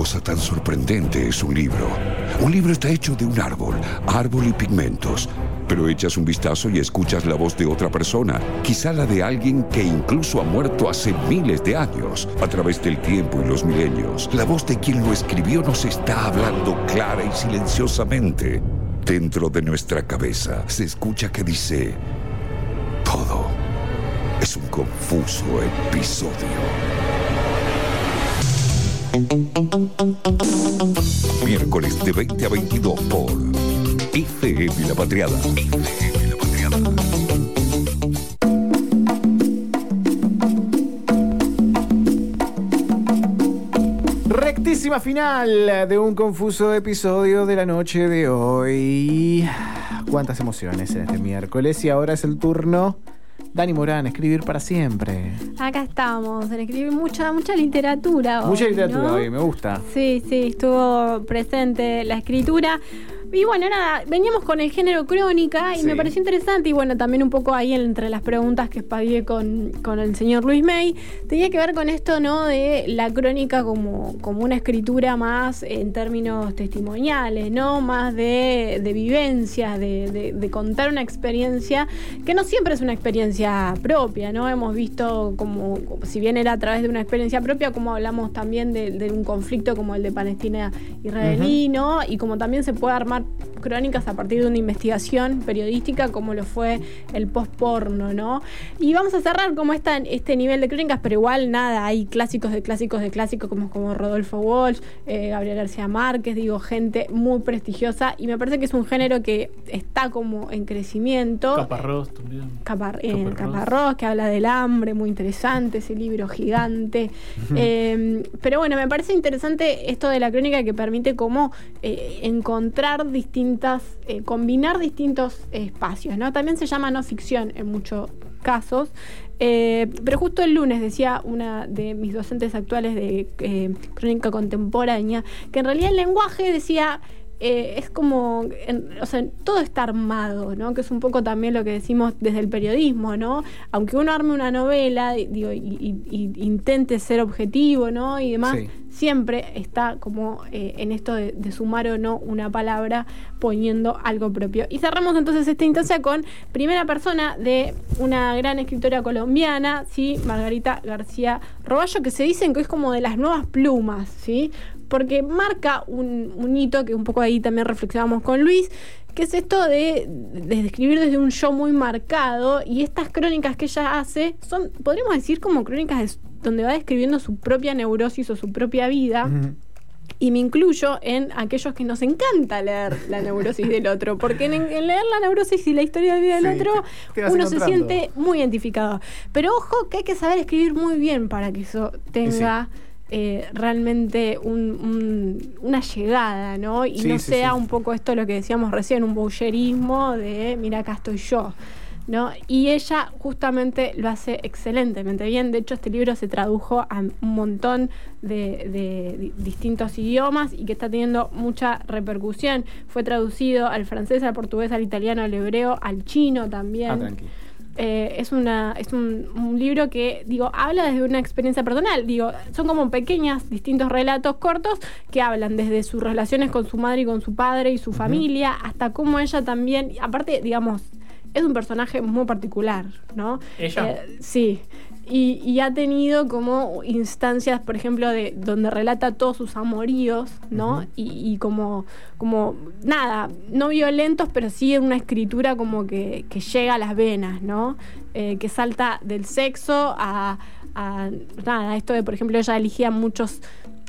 cosa tan sorprendente es un libro. Un libro está hecho de un árbol, árbol y pigmentos. Pero echas un vistazo y escuchas la voz de otra persona, quizá la de alguien que incluso ha muerto hace miles de años, a través del tiempo y los milenios. La voz de quien lo escribió nos está hablando clara y silenciosamente. Dentro de nuestra cabeza se escucha que dice, todo es un confuso episodio. Miércoles de 20 a 22 por FM La Patriada. Rectísima final de un confuso episodio de la noche de hoy. Cuántas emociones en este miércoles y ahora es el turno Dani Morán, escribir para siempre. Acá estamos, en escribir mucha, mucha literatura. mucha literatura hoy, me gusta. Sí, sí, estuvo presente la escritura. Y bueno, nada, veníamos con el género crónica y me pareció interesante y bueno, también un poco ahí entre las preguntas que espagué con, con el señor Luis May, tenía que ver con esto, ¿no? De la crónica como, como una escritura más en términos testimoniales, ¿no? Más de, de vivencias, de, de, contar una experiencia que no siempre es una experiencia propia, ¿no? Hemos visto como, si bien era a través de una experiencia propia, como hablamos también de, un conflicto como el de Palestina-Israelí, ¿no? Y como también se puede armar crónicas a partir de una investigación periodística como lo fue el post-porno, ¿no? Y vamos a cerrar como está este nivel de crónicas, pero igual nada, hay clásicos de clásicos de clásicos como, como Rodolfo Walsh, eh, Gabriel García Márquez, digo, gente muy prestigiosa y me parece que es un género que está como en crecimiento. Caparrós también. Eh, Caparrós. que habla del hambre, muy interesante, ese libro gigante. Eh, pero bueno, me parece interesante esto de la crónica que permite como encontrar distintas, eh, combinar distintos espacios, ¿no? También se llama no ficción en muchos casos. Eh, pero justo el lunes decía una de mis docentes actuales de eh, crónica contemporánea que en realidad el lenguaje decía es como, o sea, todo está armado, ¿no? Que es un poco también lo que decimos desde el periodismo, ¿no? Aunque uno arme una novela, digo, y, intente ser objetivo, ¿no? Y demás, siempre está como eh, en esto de, sumar o no una palabra poniendo algo propio. Y cerramos entonces esta instancia con primera persona de una gran escritora colombiana, ¿sí? Margarita García Roballo, que se dicen que es como de las nuevas plumas, ¿sí? Porque marca un, un hito que un poco ahí también reflexionamos con Luis, que es esto de, de, escribir desde un show muy marcado y estas crónicas que ella hace son, podríamos decir, como crónicas donde va describiendo su propia neurosis o su propia vida. Y me incluyo en aquellos que nos encanta leer la neurosis del otro, porque en, leer la neurosis y la historia de vida del otro, uno se siente muy identificado. Pero ojo que hay que saber escribir muy bien para que eso tenga... Eh, realmente una llegada, ¿no? Y no sea un poco esto lo que decíamos recién, un boucherismo de, mira, acá estoy yo. ¿No? Y ella justamente lo hace excelentemente bien. De hecho, este libro se tradujo a un montón de, distintos idiomas y que está teniendo mucha repercusión. Fue traducido al francés, al portugués, al italiano, al hebreo, al chino también. Ah, eh, es, una, es un, libro que, digo, habla desde una experiencia personal. Digo, son como pequeñas, distintos relatos cortos que hablan desde sus relaciones con su madre y con su padre y su familia, hasta cómo ella también, aparte, digamos, es un personaje muy particular, ¿no? Ella. Eh, sí y, ha tenido como instancias, por ejemplo, de donde relata todos sus amoríos, ¿no? y, como, como, nada, no violentos, pero sí una escritura como que, llega a las venas, ¿no? Eh, que salta del sexo a, a, nada, esto de, por ejemplo, ella elegía muchos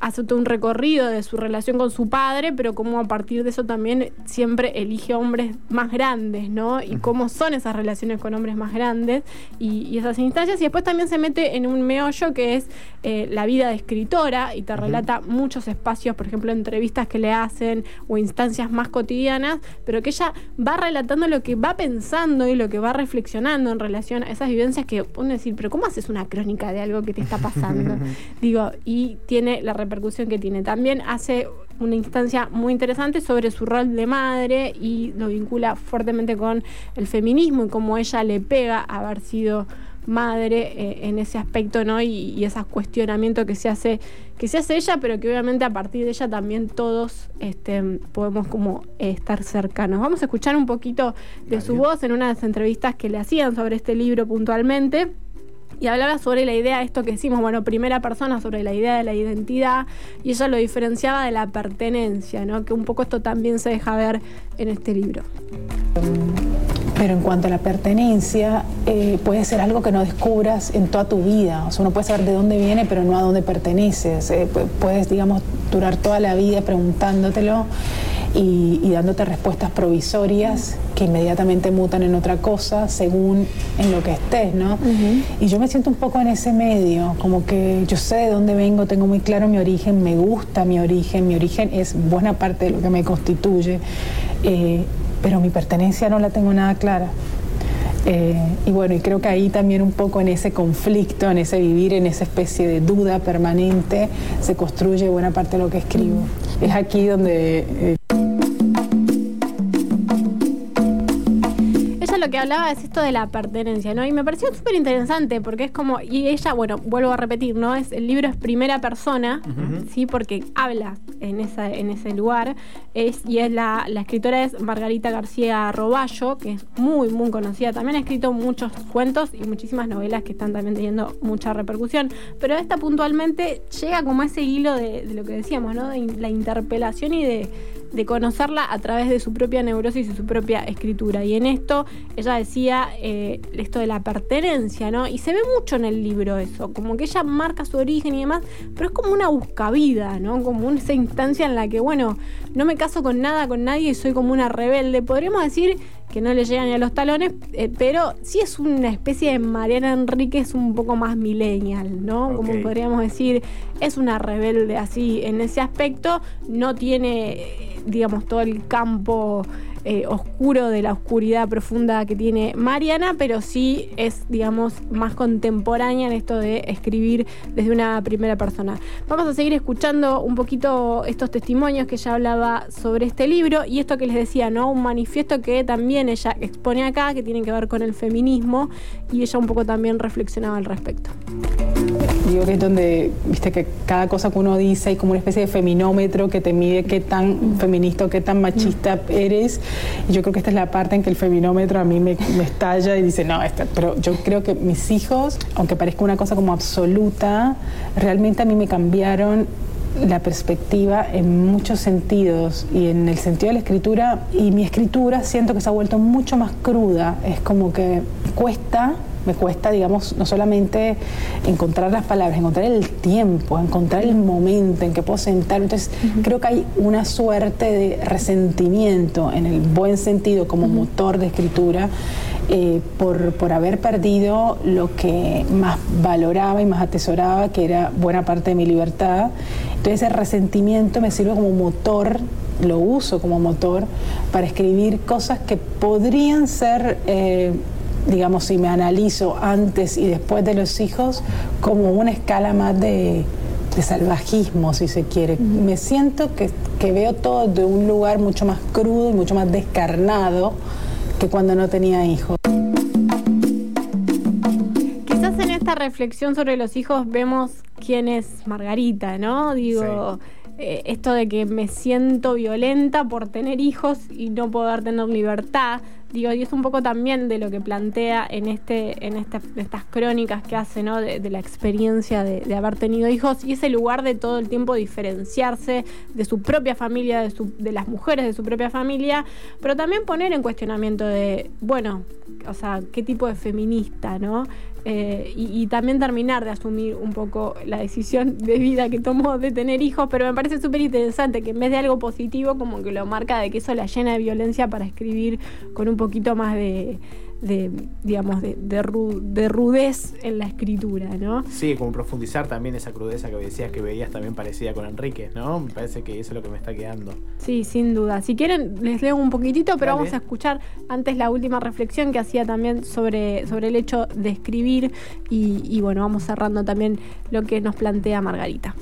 hace todo un recorrido de su relación con su padre, pero como a partir de eso también siempre elige hombres más grandes, ¿no? Y cómo son esas relaciones con hombres más grandes y, esas instancias. Y después también se mete en un meollo que es eh, la vida de escritora y te relata muchos espacios, por ejemplo, entrevistas que le hacen o instancias más cotidianas, pero que ella va relatando lo que va pensando y lo que va reflexionando en relación a esas vivencias que uno decir, pero ¿cómo haces una crónica de algo que te está pasando? Digo, y tiene la repercusión que tiene. También hace una instancia muy interesante sobre su rol de madre y lo vincula fuertemente con el feminismo y cómo ella le pega haber sido madre eh, en ese aspecto, ¿no? Y, y esos cuestionamientos que se hace, que se hace ella, pero que obviamente a partir de ella también todos este, podemos como estar cercanos. Vamos a escuchar un poquito de su voz en una de las entrevistas que le hacían sobre este libro puntualmente y hablaba sobre la idea, esto que decimos, bueno, primera persona, sobre la idea de la identidad, y ella lo diferenciaba de la pertenencia, ¿no? Que un poco esto también se deja ver en este libro. Pero en cuanto a la pertenencia, eh, puede ser algo que no descubras en toda tu vida. O sea, uno puede saber de dónde viene, pero no a dónde perteneces. Eh, puedes, digamos, durar toda la vida preguntándotelo y, dándote respuestas provisorias que inmediatamente mutan en otra cosa según en lo que estés, ¿no? Y yo me siento un poco en ese medio, como que yo sé de dónde vengo, tengo muy claro mi origen, me gusta mi origen, mi origen es buena parte de lo que me constituye. Eh, pero mi pertenencia no la tengo nada clara. Eh, y bueno, y creo que ahí también un poco en ese conflicto, en ese vivir, en esa especie de duda permanente, se construye buena parte de lo que escribo. Es aquí donde... Eh, lo que hablaba es esto de la pertenencia, ¿no? Y me pareció súper interesante porque es como, y ella, bueno, vuelvo a repetir, ¿no? Es, el libro es primera persona, ¿sí? Porque habla en, esa, en ese lugar. Es, y es la, la escritora es Margarita García Roballo, que es muy, muy conocida. También ha escrito muchos cuentos y muchísimas novelas que están también teniendo mucha repercusión. Pero esta puntualmente llega como a ese hilo de, de lo que decíamos, ¿no? De la interpelación y de de conocerla a través de su propia neurosis y su propia escritura. Y en esto ella decía eh, esto de la pertenencia, ¿no? Y se ve mucho en el libro eso, como que ella marca su origen y demás, pero es como una buscavida, ¿no? Como esa instancia en la que, bueno, no me caso con nada, con nadie y soy como una rebelde. Podríamos decir que no le llegan ni a los talones, eh, pero sí es una especie de Mariana Enríquez un poco más millennial, ¿no? Como podríamos decir, es una rebelde así en ese aspecto, no tiene digamos, todo el campo eh, oscuro de la oscuridad profunda que tiene Mariana, pero sí es, digamos, más contemporánea en esto de escribir desde una primera persona. Vamos a seguir escuchando un poquito estos testimonios que ella hablaba sobre este libro y esto que les decía, ¿no? Un manifiesto que también ella expone acá, que tiene que ver con el feminismo y ella un poco también reflexionaba al respecto. Digo que es donde, viste, que cada cosa que uno dice hay como una especie de feminómetro que te mide qué tan feminista o qué tan machista eres. Y yo creo que esta es la parte en que el feminómetro a mí me, estalla y dice, no, esta, pero yo creo que mis hijos, aunque parezca una cosa como absoluta, realmente a mí me cambiaron la perspectiva en muchos sentidos y en el sentido de la escritura. Y mi escritura siento que se ha vuelto mucho más cruda, es como que cuesta me cuesta, digamos, no solamente encontrar las palabras, encontrar el tiempo, encontrar el momento en que puedo sentar. Entonces, creo que hay una suerte de resentimiento en el buen sentido como motor de escritura eh, por, por, haber perdido lo que más valoraba y más atesoraba, que era buena parte de mi libertad. Entonces, ese resentimiento me sirve como motor lo uso como motor para escribir cosas que podrían ser eh, digamos, si me analizo antes y después de los hijos, como una escala más de, salvajismo, si se quiere. Me siento que, veo todo de un lugar mucho más crudo y mucho más descarnado que cuando no tenía hijos. Quizás en esta reflexión sobre los hijos vemos quién es Margarita, ¿no? Digo, eh, esto de que me siento violenta por tener hijos y no poder tener libertad Digo, y es un poco también de lo que plantea en este, en estas crónicas que hace, ¿no? De, la experiencia de, haber tenido hijos y ese lugar de todo el tiempo diferenciarse de su propia familia, de, de las mujeres de su propia familia, pero también poner en cuestionamiento de, bueno, o sea, qué tipo de feminista, ¿no? Eh, y, también terminar de asumir un poco la decisión de vida que tomó de tener hijos, pero me parece súper interesante que en vez de algo positivo, como que lo marca de que eso la llena de violencia para escribir con un poquito más de, de digamos, de, de, rudez en la escritura, ¿no? Sí, como profundizar también esa crudeza que decías que veías también parecida con Enrique, ¿no? Me parece que eso es lo que me está quedando. Sí, sin duda. Si quieren, les leo un poquitito, pero vamos a escuchar antes la última reflexión que hacía también sobre, sobre el hecho de escribir y, y bueno, vamos cerrando también lo que nos plantea Margarita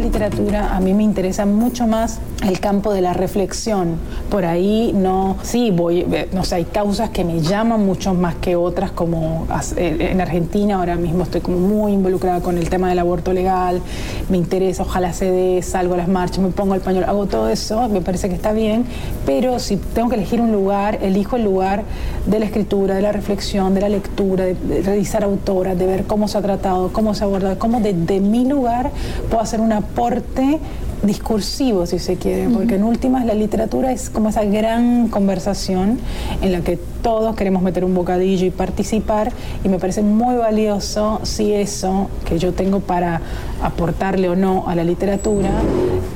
la literatura a mí me interesa mucho más el campo de la reflexión. Por ahí no, sí, voy, eh, no sé, hay causas que me llaman mucho más que otras, como eh, en Argentina ahora mismo estoy como muy involucrada con el tema del aborto legal, me interesa, ojalá se dé, salgo a las marchas, me pongo el pañuelo, hago todo eso, me parece que está bien, pero si tengo que elegir un lugar, elijo el lugar de la escritura, de la reflexión, de la lectura, de, revisar autoras, de ver cómo se ha tratado, cómo se ha abordado, cómo desde mi lugar puedo hacer un aporte discursivo, si se quiere, porque en últimas la literatura es como esa gran conversación en la que todos queremos meter un bocadillo y participar, y me parece muy valioso si eso que yo tengo para aportarle o no a la literatura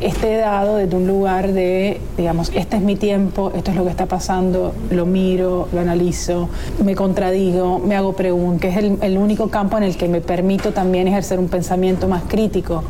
esté dado desde un lugar de, digamos, este es mi tiempo, esto es lo que está pasando, lo miro, lo analizo, me contradigo, me hago preguntas, que es el, el único campo en el que me permito también ejercer un pensamiento más crítico.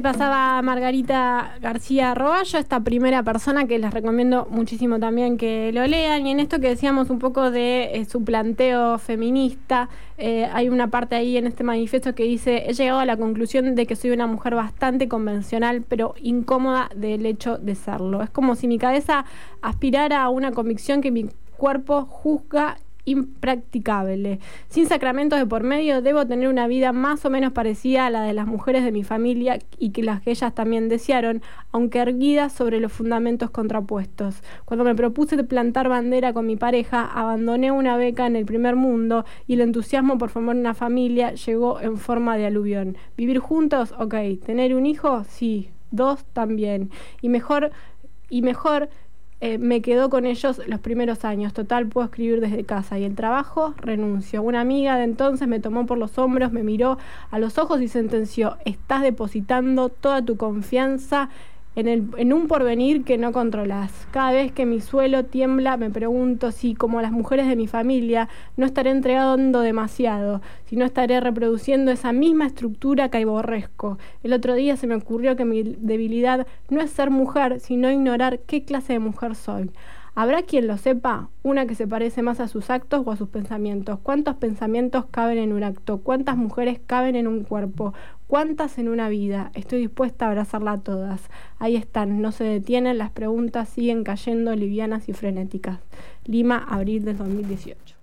Pasaba Margarita García Roballo, esta primera persona que les recomiendo muchísimo también que lo lean. Y en esto que decíamos un poco de eh, su planteo feminista, eh, hay una parte ahí en este manifiesto que dice, he llegado a la conclusión de que soy una mujer bastante convencional, pero incómoda del hecho de serlo. Es como si mi cabeza aspirara a una convicción que mi cuerpo juzga impracticable. Sin sacramentos de por medio, debo tener una vida más o menos parecida a la de las mujeres de mi familia y que las que ellas también desearon, aunque erguidas sobre los fundamentos contrapuestos. Cuando me propuse plantar bandera con mi pareja, abandoné una beca en el primer mundo y el entusiasmo por formar una familia llegó en forma de aluvión. ¿Vivir juntos? Ok. ¿Tener un hijo? Sí. Dos también. Y mejor, y mejor eh, me quedó con ellos los primeros años. Total, puedo escribir desde casa. Y el trabajo, renuncio. Una amiga de entonces me tomó por los hombros, me miró a los ojos y sentenció, estás depositando toda tu confianza en, el, en un porvenir que no controlas. Cada vez que mi suelo tiembla, me pregunto si, como las mujeres de mi familia, no estaré entregando demasiado, si no estaré reproduciendo esa misma estructura que aborrezco. El otro día se me ocurrió que mi debilidad no es ser mujer, sino ignorar qué clase de mujer soy. ¿Habrá quien lo sepa? Una que se parece más a sus actos o a sus pensamientos. ¿Cuántos pensamientos caben en un acto? ¿Cuántas mujeres caben en un cuerpo? ¿Cuántas en una vida? Estoy dispuesta a abrazarla a todas. Ahí están, no se detienen, las preguntas siguen cayendo livianas y frenéticas. Lima, abril del 2018.